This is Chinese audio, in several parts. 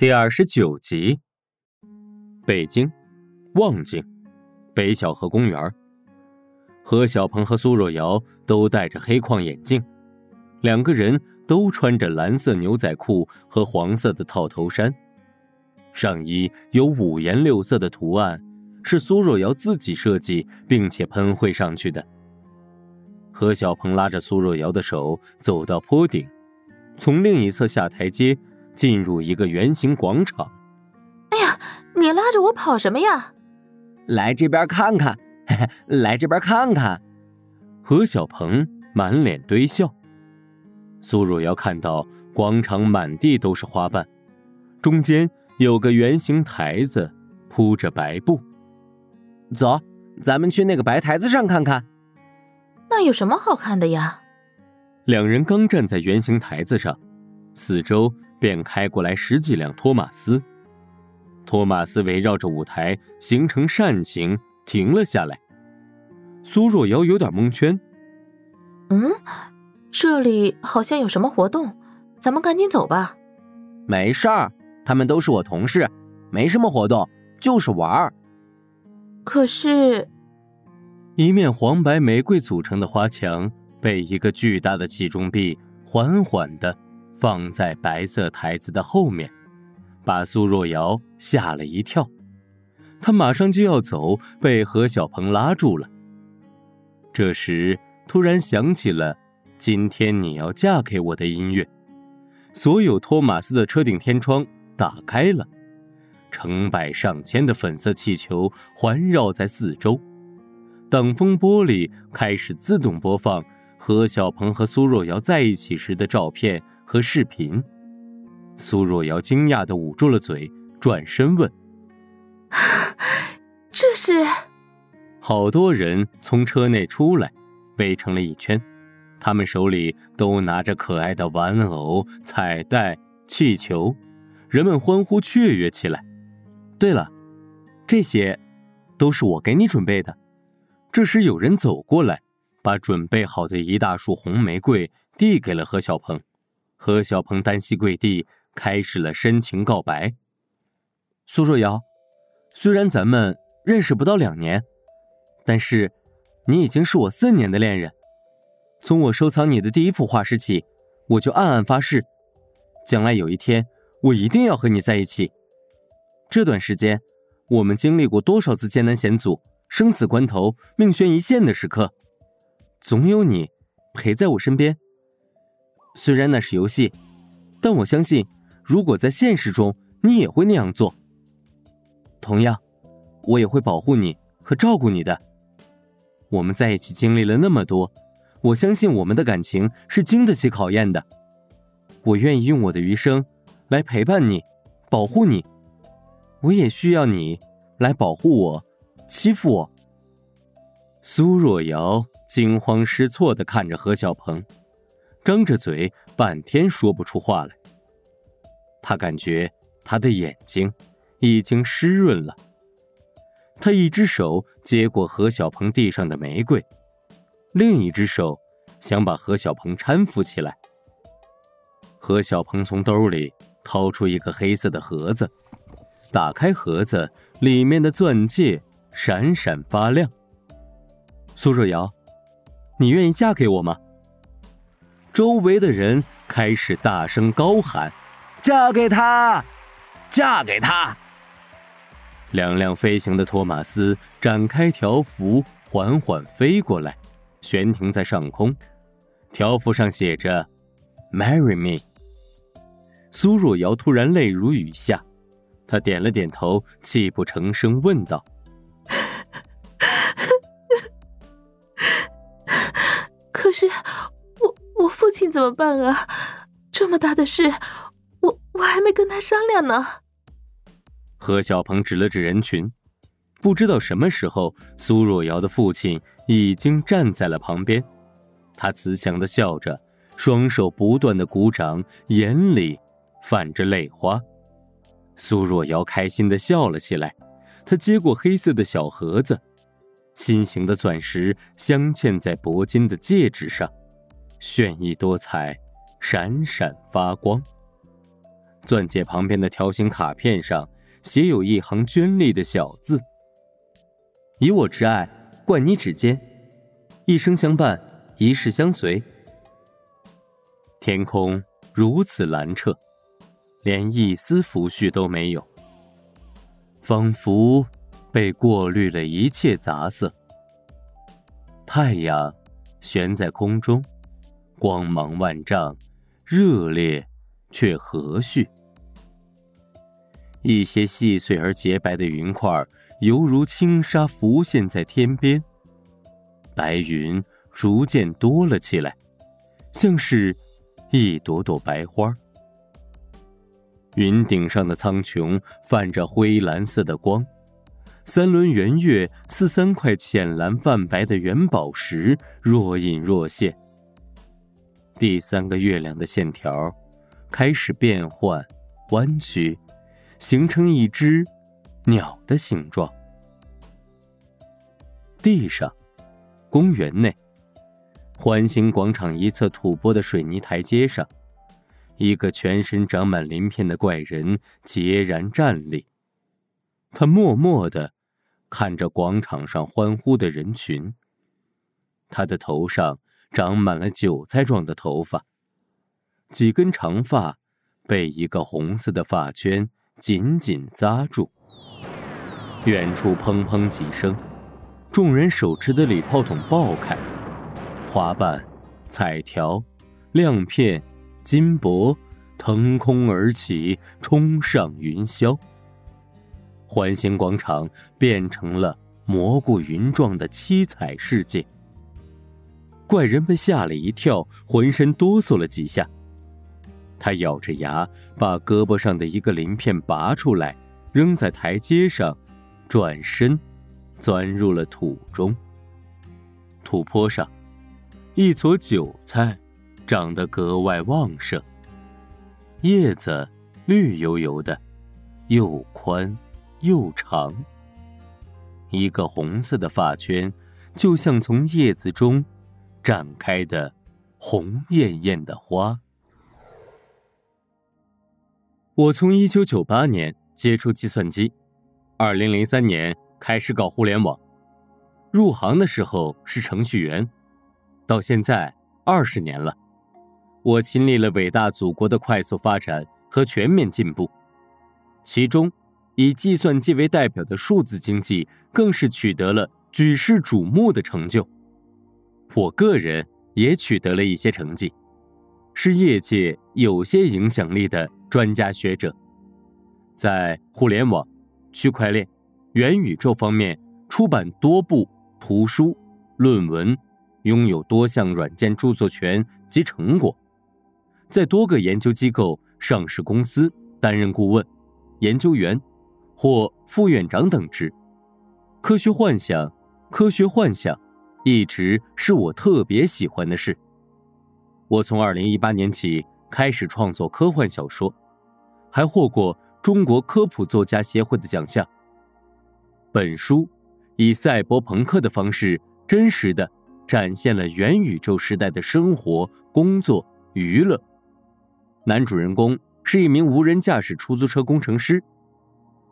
第二十九集，北京望京北小河公园。何小鹏和苏若瑶都戴着黑框眼镜，两个人都穿着蓝色牛仔裤和黄色的套头衫，上衣有五颜六色的图案，是苏若瑶自己设计并且喷绘上去的。何小鹏拉着苏若瑶的手走到坡顶，从另一侧下台阶。进入一个圆形广场。哎呀，你拉着我跑什么呀？来这边看看，来这边看看。何小鹏满脸堆笑。苏若瑶看到广场满地都是花瓣，中间有个圆形台子，铺着白布。走，咱们去那个白台子上看看。那有什么好看的呀？两人刚站在圆形台子上，四周。便开过来十几辆托马斯，托马斯围绕着舞台形成扇形停了下来。苏若瑶有点蒙圈。嗯，这里好像有什么活动，咱们赶紧走吧。没事儿，他们都是我同事，没什么活动，就是玩儿。可是，一面黄白玫瑰组成的花墙被一个巨大的起重臂缓缓的。放在白色台子的后面，把苏若瑶吓了一跳。她马上就要走，被何小鹏拉住了。这时，突然响起了“今天你要嫁给我”的音乐，所有托马斯的车顶天窗打开了，成百上千的粉色气球环绕在四周，挡风玻璃开始自动播放何小鹏和苏若瑶在一起时的照片。和视频，苏若瑶惊讶的捂住了嘴，转身问：“这是？”好多人从车内出来，围成了一圈，他们手里都拿着可爱的玩偶、彩带、气球，人们欢呼雀跃起来。对了，这些都是我给你准备的。这时有人走过来，把准备好的一大束红玫瑰递给了何小鹏。何小鹏单膝跪地，开始了深情告白。苏若瑶，虽然咱们认识不到两年，但是你已经是我四年的恋人。从我收藏你的第一幅画时起，我就暗暗发誓，将来有一天我一定要和你在一起。这段时间，我们经历过多少次艰难险阻、生死关头、命悬一线的时刻，总有你陪在我身边。虽然那是游戏，但我相信，如果在现实中，你也会那样做。同样，我也会保护你和照顾你的。我们在一起经历了那么多，我相信我们的感情是经得起考验的。我愿意用我的余生来陪伴你，保护你。我也需要你来保护我，欺负我。苏若瑶惊慌失措的看着何小鹏。张着嘴，半天说不出话来。他感觉他的眼睛已经湿润了。他一只手接过何小鹏地上的玫瑰，另一只手想把何小鹏搀扶起来。何小鹏从兜里掏出一个黑色的盒子，打开盒子，里面的钻戒闪闪发亮。苏若瑶，你愿意嫁给我吗？周围的人开始大声高喊：“嫁给他，嫁给他！”两辆飞行的托马斯展开条幅，缓缓飞过来，悬停在上空。条幅上写着 “Marry me”。苏若瑶突然泪如雨下，她点了点头，泣不成声问道：“ 可是……”我父亲怎么办啊？这么大的事，我我还没跟他商量呢。何小鹏指了指人群，不知道什么时候，苏若瑶的父亲已经站在了旁边。他慈祥的笑着，双手不断的鼓掌，眼里泛着泪花。苏若瑶开心的笑了起来。她接过黑色的小盒子，心形的钻石镶嵌在铂金的戒指上。绚丽多彩，闪闪发光。钻戒旁边的条形卡片上写有一行娟丽的小字：“以我之爱，冠你指尖，一生相伴，一世相随。”天空如此蓝澈，连一丝浮絮都没有，仿佛被过滤了一切杂色。太阳悬在空中，光芒万丈，热烈却和煦。一些细碎而洁白的云块，犹如轻纱浮现在天边。白云逐渐多了起来，像是一朵朵白花。云顶上的苍穹泛着灰蓝色的光。三轮圆月似三块浅蓝泛白的圆宝石，若隐若现。第三个月亮的线条开始变换、弯曲，形成一只鸟的形状。地上，公园内，环形广场一侧土坡的水泥台阶上，一个全身长满鳞片的怪人孑然站立。他默默的。看着广场上欢呼的人群，他的头上长满了韭菜状的头发，几根长发被一个红色的发圈紧紧扎住。远处砰砰几声，众人手持的礼炮筒爆开，花瓣、彩条、亮片、金箔腾空而起，冲上云霄。环形广场变成了蘑菇云状的七彩世界。怪人们吓了一跳，浑身哆嗦了几下。他咬着牙，把胳膊上的一个鳞片拔出来，扔在台阶上，转身，钻入了土中。土坡上，一撮韭菜长得格外旺盛，叶子绿油油的，又宽。又长，一个红色的发圈，就像从叶子中展开的红艳艳的花。我从一九九八年接触计算机，二零零三年开始搞互联网，入行的时候是程序员，到现在二十年了，我亲历了伟大祖国的快速发展和全面进步，其中。以计算机为代表的数字经济更是取得了举世瞩目的成就。我个人也取得了一些成绩，是业界有些影响力的专家学者，在互联网、区块链、元宇宙方面出版多部图书、论文，拥有多项软件著作权及成果，在多个研究机构、上市公司担任顾问、研究员。或副院长等职，科学幻想，科学幻想，一直是我特别喜欢的事。我从二零一八年起开始创作科幻小说，还获过中国科普作家协会的奖项。本书以赛博朋克的方式，真实的展现了元宇宙时代的生活、工作、娱乐。男主人公是一名无人驾驶出租车工程师。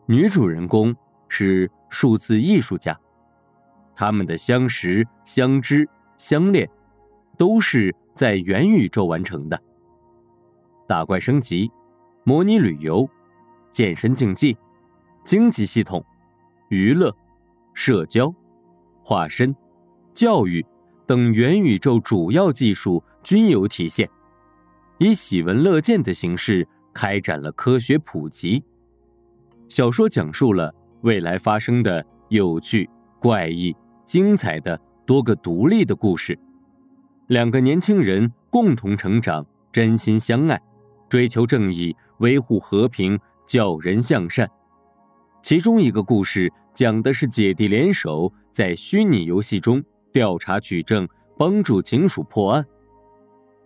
女主人公是数字艺术家，他们的相识、相知、相恋，都是在元宇宙完成的。打怪升级、模拟旅游、健身竞技、经济系统、娱乐、社交、化身、教育等元宇宙主要技术均有体现，以喜闻乐见的形式开展了科学普及。小说讲述了未来发生的有趣、怪异、精彩的多个独立的故事。两个年轻人共同成长，真心相爱，追求正义，维护和平，教人向善。其中一个故事讲的是姐弟联手在虚拟游戏中调查取证，帮助警署破案，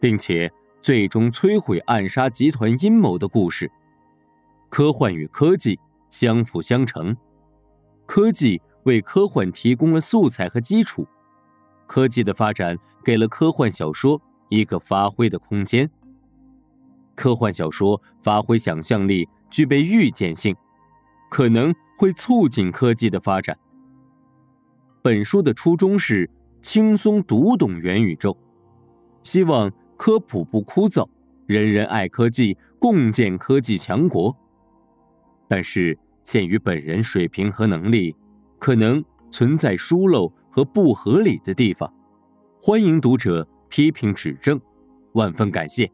并且最终摧毁暗杀集团阴谋的故事。科幻与科技。相辅相成，科技为科幻提供了素材和基础，科技的发展给了科幻小说一个发挥的空间。科幻小说发挥想象力，具备预见性，可能会促进科技的发展。本书的初衷是轻松读懂元宇宙，希望科普不枯燥，人人爱科技，共建科技强国。但是限于本人水平和能力，可能存在疏漏和不合理的地方，欢迎读者批评指正，万分感谢。